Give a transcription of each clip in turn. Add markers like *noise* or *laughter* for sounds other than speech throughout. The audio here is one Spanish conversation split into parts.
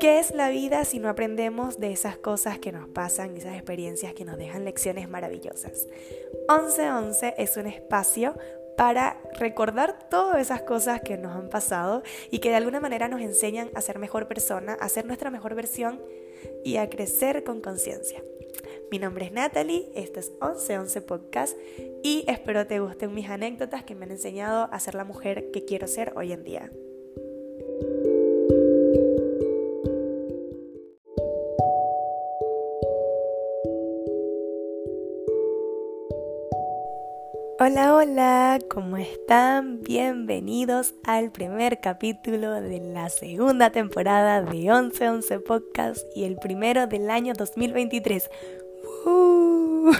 ¿Qué es la vida si no aprendemos de esas cosas que nos pasan, esas experiencias que nos dejan lecciones maravillosas? 1111 es un espacio para recordar todas esas cosas que nos han pasado y que de alguna manera nos enseñan a ser mejor persona, a ser nuestra mejor versión y a crecer con conciencia. Mi nombre es Natalie, este es 1111 Podcast y espero te gusten mis anécdotas que me han enseñado a ser la mujer que quiero ser hoy en día. Hola, hola, ¿cómo están? Bienvenidos al primer capítulo de la segunda temporada de 1111 Podcast y el primero del año 2023. *laughs*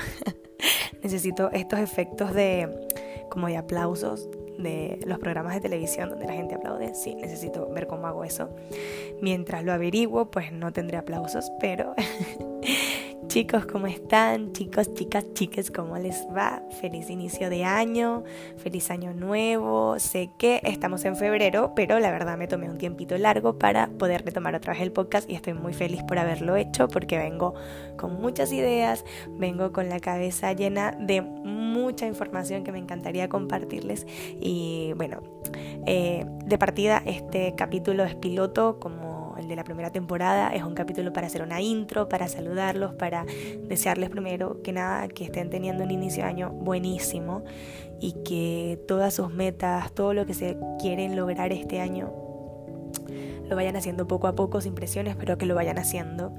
Necesito estos efectos de como de aplausos de los programas de televisión donde la gente aplaude. Sí, necesito ver cómo hago eso. Mientras lo averiguo, pues no tendré aplausos, pero *laughs* *laughs* Chicos, ¿cómo están? Chicos, chicas, chiques, ¿cómo les va? Feliz inicio de año, feliz año nuevo. Sé que estamos en febrero, pero la verdad me tomé un tiempito largo para poder retomar otra vez el podcast y estoy muy feliz por haberlo hecho porque vengo con muchas ideas, vengo con la cabeza llena de mucha información que me encantaría compartirles y bueno, eh, de partida este capítulo es piloto como de la primera temporada. Es un capítulo para hacer una intro, para saludarlos, para desearles primero que nada que estén teniendo un inicio de año buenísimo y que todas sus metas, todo lo que se quieren lograr este año, lo vayan haciendo poco a poco, sin presiones, pero que lo vayan haciendo.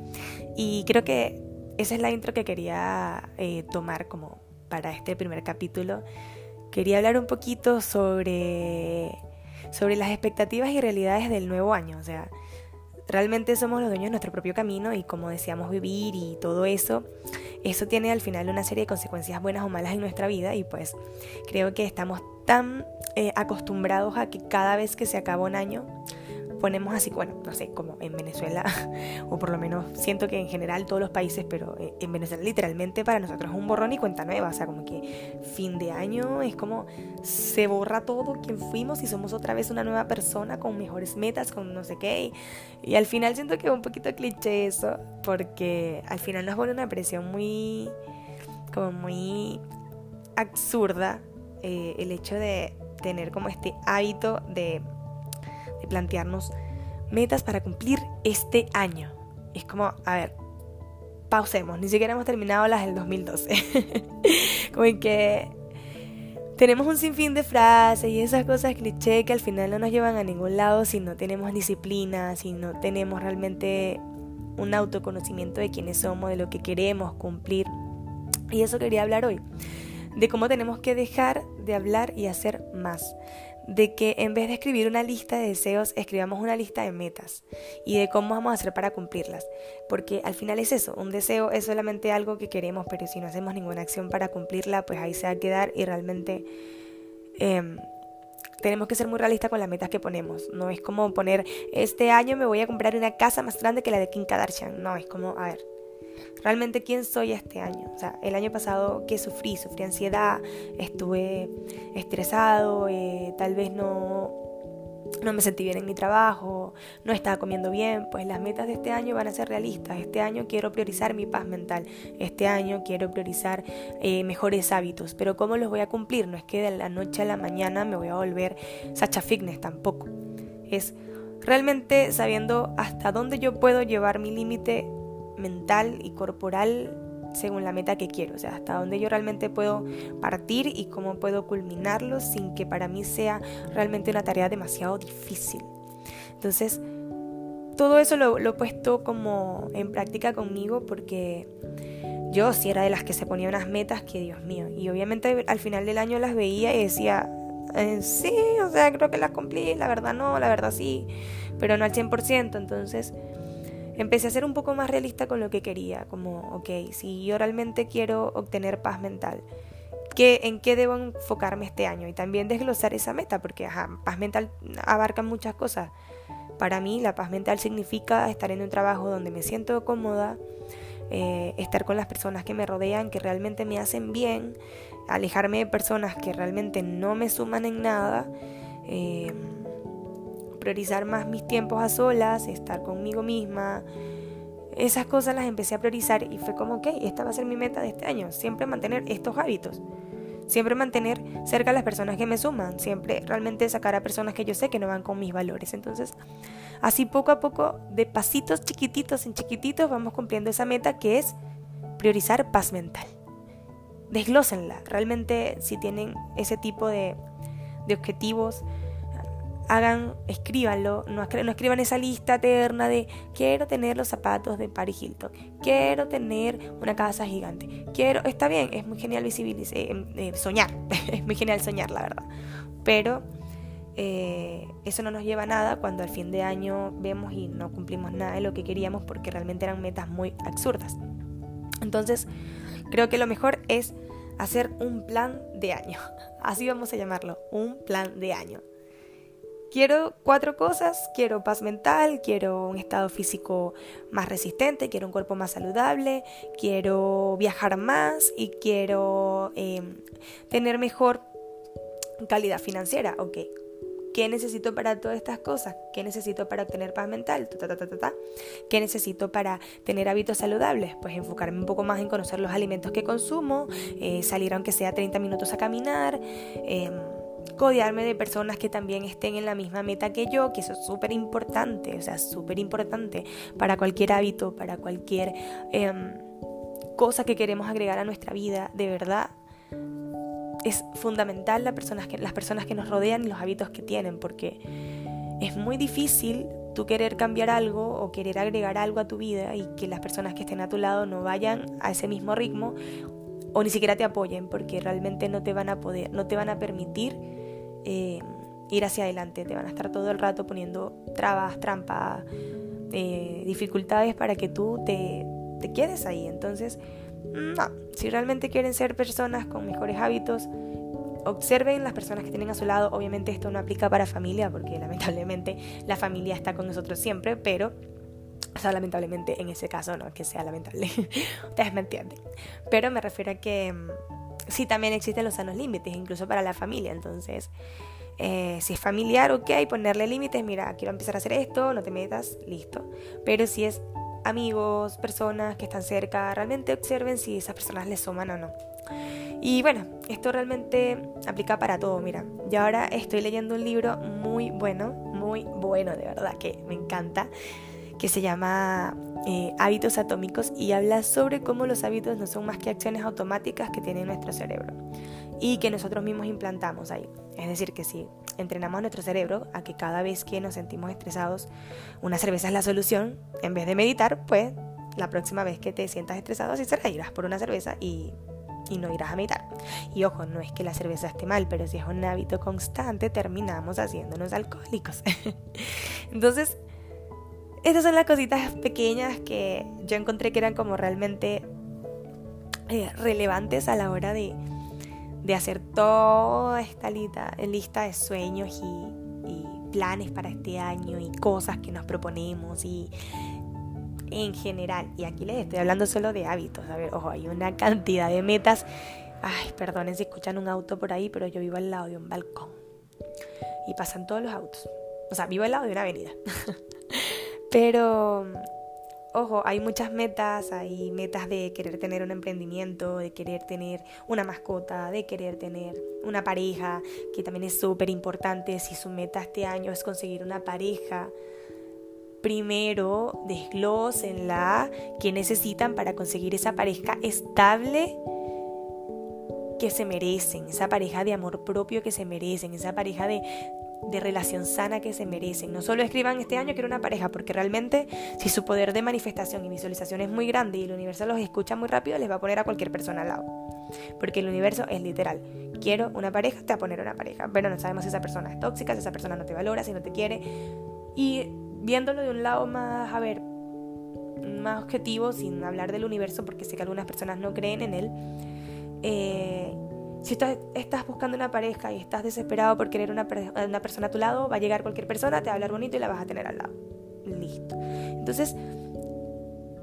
Y creo que esa es la intro que quería eh, tomar como para este primer capítulo. Quería hablar un poquito sobre, sobre las expectativas y realidades del nuevo año. O sea, Realmente somos los dueños de nuestro propio camino y como deseamos vivir y todo eso, eso tiene al final una serie de consecuencias buenas o malas en nuestra vida y pues creo que estamos tan eh, acostumbrados a que cada vez que se acaba un año ponemos así, bueno, no sé, como en Venezuela, *laughs* o por lo menos siento que en general todos los países, pero eh, en Venezuela literalmente para nosotros es un borrón y cuenta nueva, o sea, como que fin de año es como se borra todo quien fuimos y somos otra vez una nueva persona con mejores metas, con no sé qué, y, al final siento que es un poquito cliché eso, porque al final nos pone una presión muy, como muy absurda eh, el hecho de tener como este hábito de de plantearnos metas para cumplir este año. Es como, a ver, pausemos, ni siquiera hemos terminado las del 2012. *laughs* como que tenemos un sinfín de frases y esas cosas cliché que al final no nos llevan a ningún lado si no tenemos disciplina, si no tenemos realmente un autoconocimiento de quiénes somos, de lo que queremos cumplir. Y eso quería hablar hoy, de cómo tenemos que dejar de hablar y hacer más de que en vez de escribir una lista de deseos, escribamos una lista de metas y de cómo vamos a hacer para cumplirlas. Porque al final es eso, un deseo es solamente algo que queremos, pero si no hacemos ninguna acción para cumplirla, pues ahí se va a quedar y realmente em, tenemos que ser muy realistas con las metas que ponemos. No es como poner, este año me voy a comprar una casa más grande que la de Kim Kardashian. No, es como, a ver, realmente quién soy este año. O sea, el año pasado que sufrí, sufrí ansiedad, estuve estresado, eh, tal vez no, no me sentí bien en mi trabajo, no estaba comiendo bien, pues las metas de este año van a ser realistas. Este año quiero priorizar mi paz mental, este año quiero priorizar eh, mejores hábitos, pero ¿cómo los voy a cumplir? No es que de la noche a la mañana me voy a volver Sacha Fitness tampoco. Es realmente sabiendo hasta dónde yo puedo llevar mi límite mental y corporal según la meta que quiero, o sea, hasta dónde yo realmente puedo partir y cómo puedo culminarlo sin que para mí sea realmente una tarea demasiado difícil. Entonces, todo eso lo, he puesto como en práctica conmigo porque yo sí era de las que se ponía unas metas que, Dios mío, y obviamente al final del año las veía y decía, eh, sí, o sea, creo que las cumplí, la verdad no, la verdad sí, pero no al 100%, entonces empecé a ser un poco más realista con lo que quería, como, ok, si yo realmente quiero obtener paz mental, ¿qué, ¿en qué debo enfocarme este año? Y también desglosar esa meta, porque ajá, paz mental abarca muchas cosas. Para mí la paz mental significa estar en un trabajo donde me siento cómoda, eh, estar con las personas que me rodean, que realmente me hacen bien, alejarme de personas que realmente no me suman en nada. Eh, priorizar más mis tiempos a solas, estar conmigo misma. Esas cosas las empecé a priorizar y fue como, ok, esta va a ser mi meta de este año, siempre mantener estos hábitos. Siempre mantener cerca a las personas que me suman, siempre realmente sacar a personas que yo sé que no van con mis valores. Entonces, así poco a poco, de pasitos chiquititos en chiquititos, vamos cumpliendo esa meta que es priorizar paz mental. Desglósenla. Realmente, si tienen ese tipo de, de objetivos, hagan, escríbanlo, no, escriban esa lista eterna de quiero tener los zapatos de Paris Hilton, quiero tener una casa gigante, quiero, está bien, es muy genial visibilizar, eh, eh, soñar, *laughs* es muy genial soñar, la verdad, pero eh, eso no nos lleva a nada cuando al fin de año vemos y no cumplimos nada de lo que queríamos porque realmente eran metas muy absurdas. Entonces, creo que lo mejor es hacer un plan de año. *laughs* Así vamos a llamarlo, un plan de año. Quiero cuatro cosas, quiero paz mental, quiero un estado físico más resistente, quiero un cuerpo más saludable, quiero viajar más y quiero em, tener mejor calidad financiera. Ok, ¿qué necesito para todas estas cosas? ¿Qué necesito para obtener paz mental? ¿Qué necesito para tener hábitos saludables? Pues enfocarme un poco más en conocer los alimentos que consumo, eh, salir aunque sea 30 minutos a caminar. Eh, codearme de personas que también estén en la misma meta que yo, que eso es súper importante, o sea, súper importante para cualquier hábito, para cualquier em, cosa que queremos agregar a nuestra vida, de verdad. Es fundamental las personas, que, las personas que nos rodean y los hábitos que tienen, porque es muy difícil tú querer cambiar algo o querer agregar algo a tu vida y que las personas que estén a tu lado no vayan a ese mismo ritmo o ni siquiera te apoyen porque realmente no te van a poder, no te van a permitir eh, ir hacia adelante, te van a estar todo el rato poniendo trabas, trampas, eh, dificultades para que tú te, te quedes ahí. Entonces, no, si realmente quieren ser personas con mejores hábitos, observen las personas que tienen a su lado. Obviamente esto no aplica para familia, porque *laughs* lamentablemente la familia está con nosotros siempre, pero o sea, lamentablemente en ese caso no que sea lamentable. *laughs* Ustedes me entienden. Pero me refiero a que mm, sí también existen los sanos límites, incluso para la familia. Entonces, eh, si es familiar, ok, ponerle límites, mira, quiero empezar a hacer esto, no te metas, listo. Pero si es amigos, personas que están cerca, realmente observen si esas personas les suman o no. Y bueno, esto realmente aplica para todo, mira. Yo ahora estoy leyendo un libro muy bueno, muy bueno, de verdad, que me encanta que se llama eh, Hábitos Atómicos y habla sobre cómo los hábitos no son más que acciones automáticas que tiene nuestro cerebro y que nosotros mismos implantamos ahí. Es decir, que si entrenamos nuestro cerebro a que cada vez que nos sentimos estresados, una cerveza es la solución, en vez de meditar, pues la próxima vez que te sientas estresado, así será, irás por una cerveza y, y no irás a meditar. Y ojo, no es que la cerveza esté mal, pero si es un hábito constante, terminamos haciéndonos alcohólicos. *laughs* Entonces, estas son las cositas pequeñas que yo encontré que eran como realmente eh, relevantes a la hora de, hacer toda esta lista, lista de sueños y, y, planes para este año y cosas que nos proponemos y en general. Y aquí les estoy hablando solo de hábitos. A ver, ojo, hay una cantidad de metas. Ay, perdonen si escuchan un auto por ahí, pero yo vivo al lado de un balcón. Y pasan todos los autos. O sea, vivo al lado de una avenida. *laughs* Pero, ojo, hay muchas metas, hay metas de querer tener un emprendimiento, de querer tener una mascota, de querer tener una pareja, que también es súper importante. Si su meta este año es conseguir una pareja, primero desglósenla que necesitan para conseguir esa pareja estable que se merecen, esa pareja de amor propio que se merecen, esa pareja de, de relación sana que se merecen. No solo escriban este año quiero una pareja, porque realmente si su poder de manifestación y visualización es muy grande y el universo los escucha muy rápido, les va a poner a cualquier persona al lado. Porque el universo es literal. Quiero una pareja, te va a poner una pareja. Pero no sabemos si esa persona es tóxica, si esa persona no te valora, si no te quiere. Y viéndolo de un lado más, a ver, más objetivo, sin hablar del universo, porque sé que algunas personas no creen en él. Eh, si estás, buscando una pareja y estás desesperado por querer una, persona a tu lado, va a llegar cualquier persona, te va a hablar bonito y la vas a tener al lado. Listo. Entonces,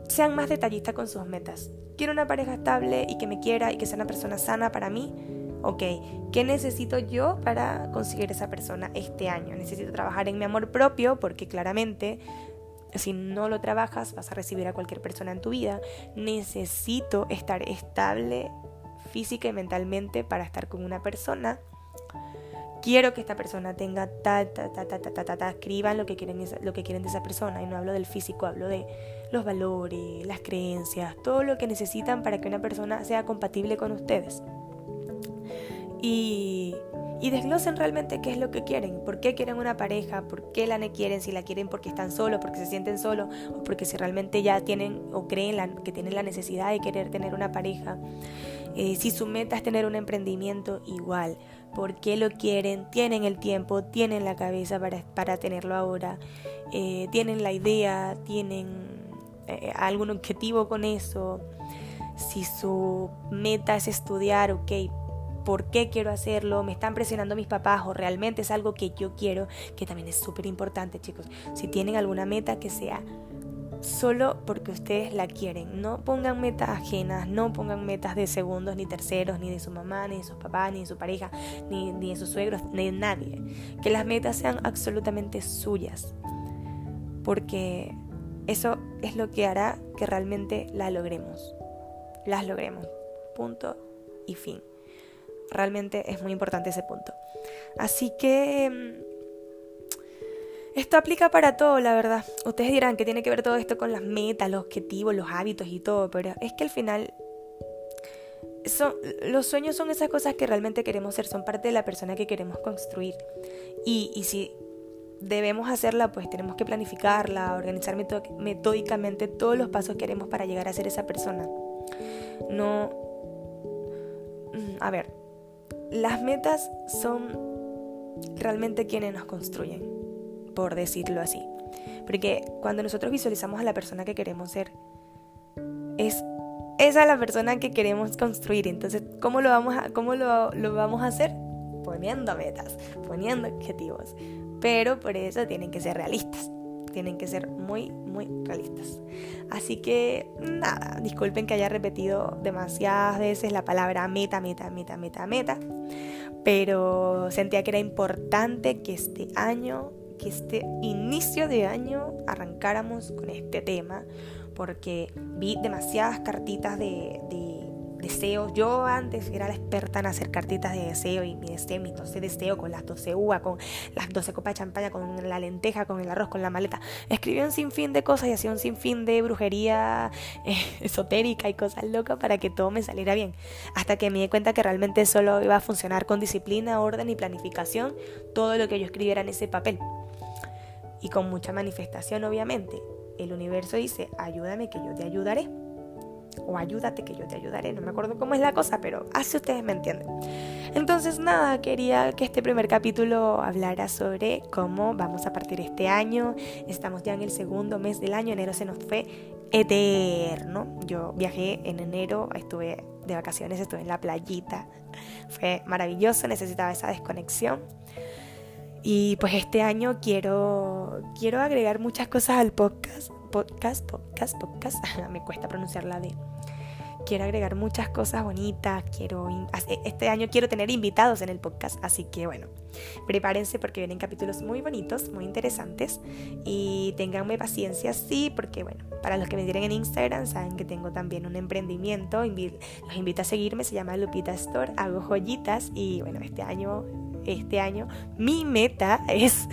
sean más detallistas con sus metas. Quiero una pareja estable y que me quiera y que sea una persona sana para mí. ok, ¿qué necesito yo para conseguir esa persona este año? Necesito trabajar en mi amor propio porque claramente si no lo trabajas vas a recibir a cualquier persona en tu vida. Necesito estar estable física y mentalmente para estar con una persona. Quiero que esta persona tenga ta, ta, ta, ta, ta, ta, ta, ta. escriban lo que, quieren, lo que quieren de esa persona. Y no hablo del físico, hablo de los valores, las creencias, todo lo que necesitan para que una persona sea compatible con ustedes. Y desglosen realmente qué es lo que quieren, por qué quieren una pareja, por qué la quieren, si la quieren porque están solos, porque se sienten solos, o porque si realmente ya tienen o creen que tienen la necesidad de querer tener una pareja. Eh, si su meta es tener un emprendimiento, igual. ¿Por qué lo quieren? Tienen el tiempo, tienen la cabeza para, para tenerlo ahora, eh, tienen la idea, tienen eh, algún objetivo con eso. Si su meta es estudiar, ok, por qué quiero hacerlo, me están presionando mis papás o realmente es algo que yo quiero, que también es súper importante chicos. Si tienen alguna meta que sea solo porque ustedes la quieren. No pongan metas ajenas, no pongan metas de segundos, ni terceros, ni de su mamá, ni de sus papás, ni de su pareja, ni, ni de sus suegros, ni de nadie. Que las metas sean absolutamente suyas. Porque eso es lo que hará que realmente la logremos. Las logremos. Punto y fin. Realmente es muy importante ese punto. Así que mm, esto aplica para todo, la verdad. Ustedes dirán que tiene que ver todo esto con las metas, los objetivos, los hábitos y todo, pero es que al final son, los sueños son esas cosas que realmente queremos ser, son parte de la persona que queremos construir. Y, y si debemos hacerla, pues tenemos que planificarla, organizar metódicamente todos los pasos que haremos para llegar a ser esa persona. No... Mm, a ver, las metas son realmente quienes nos construyen, por decirlo así. Porque cuando nosotros visualizamos a la persona que queremos ser, es esa la persona que queremos construir. Entonces, ¿cómo lo vamos a, cómo lo, lo vamos a hacer? Poniendo metas, poniendo objetivos. Pero por eso tienen que ser realistas tienen que ser muy, muy realistas. Así que nada, disculpen que haya repetido demasiadas veces la palabra meta, meta, meta, meta, meta, pero sentía que era importante que este año, que este inicio de año arrancáramos con este tema, porque vi demasiadas cartitas de, de deseos. Yo antes era la experta en hacer cartitas de deseo y mi deseo, mi 12 deseo con las 12 uvas, con las 12 copas de champaña, con la lenteja, con el arroz, con la maleta. Escribí un sinfín de cosas y hacía un sinfín de brujería *laughs* eh, esotérica y cosas locas para que todo me saliera bien. Hasta que me di cuenta que realmente solo iba a funcionar con disciplina, orden y planificación todo lo que yo escribiera en ese papel. Y con mucha manifestación, obviamente. El universo dice, ayúdame que yo te ayudaré o ayúdate que yo te ayudaré, no me acuerdo cómo es la cosa, pero así ustedes me entienden. Entonces nada, quería que este primer capítulo hablara sobre cómo vamos a partir este año, estamos ya en el segundo mes del año, enero se nos fue eterno, yo viajé en enero, estuve de vacaciones, estuve en la playita, fue maravilloso, necesitaba esa desconexión. Y pues este año quiero, quiero agregar muchas cosas al podcast podcast, podcast, podcast, *laughs* me cuesta pronunciar la D. Quiero agregar muchas cosas bonitas, quiero este año quiero tener invitados en el podcast, así que bueno, prepárense porque vienen capítulos muy bonitos, muy interesantes. Y ténganme paciencia, sí, porque bueno, para los que me tienen en Instagram saben que tengo también un emprendimiento, los invito a seguirme, se llama Lupita Store, hago joyitas y bueno, este año este año mi meta es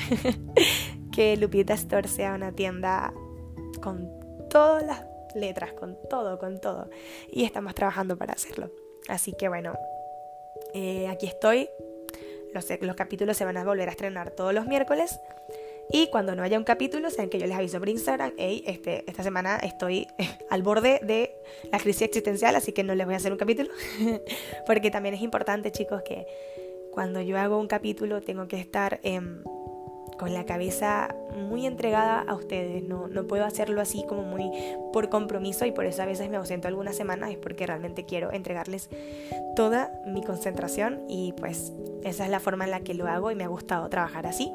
*laughs* que Lupita Store sea una tienda con todas las letras, con todo, con todo. Y estamos trabajando para hacerlo. Así que bueno, eh, aquí estoy. Los, los capítulos se van a volver a estrenar todos los miércoles. Y cuando no haya un capítulo, saben que yo les aviso por Instagram, hey, este, esta semana estoy *laughs* al borde de la crisis existencial, así que no les voy a hacer un capítulo. *laughs* Porque también es importante, chicos, que cuando yo hago un capítulo tengo que estar... en con la cabeza muy entregada a ustedes. No, no puedo hacerlo así como muy por compromiso y por eso a veces me ausento algunas semanas, es porque realmente quiero entregarles toda mi concentración y pues esa es la forma en la que lo hago y me ha gustado trabajar así.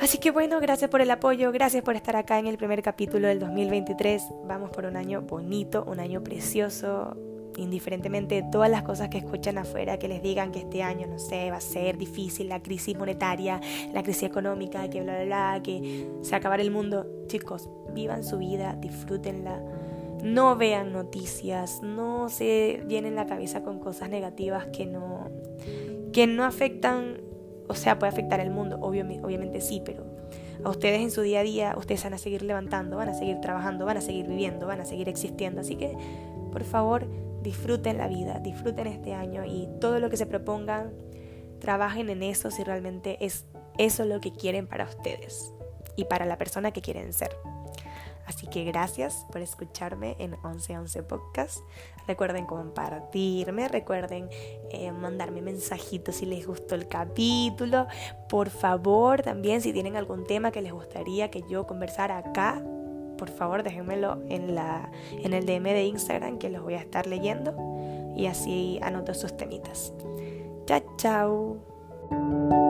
Así que bueno, gracias por el apoyo, gracias por estar acá en el primer capítulo del 2023. Vamos por un año bonito, un año precioso, indiferentemente de todas las cosas que escuchan afuera, que les digan que este año, no sé, va a ser difícil, la crisis monetaria, la crisis económica, que bla, bla, bla, que se acabará el mundo. Chicos, vivan su vida, disfrútenla. No vean noticias, no se llenen la cabeza con cosas negativas que no, que no afectan, o sea, puede afectar el mundo, obviamente sí, pero a ustedes en su día a día, ustedes van a seguir levantando, van a seguir trabajando, van a seguir viviendo, van a seguir existiendo. Así que, por favor, disfruten la vida, disfruten este año y todo lo que se propongan, trabajen en eso si realmente es eso lo que quieren para ustedes y para la persona que quieren ser. Así que gracias por escucharme en 1111 Podcast. Recuerden compartirme, recuerden eh, mandarme mensajitos si les gustó el capítulo. Por favor, también si tienen algún tema que les gustaría que yo conversara acá, por favor déjenmelo en, la, en el DM de Instagram que los voy a estar leyendo y así anoto sus temitas. Chao, chao.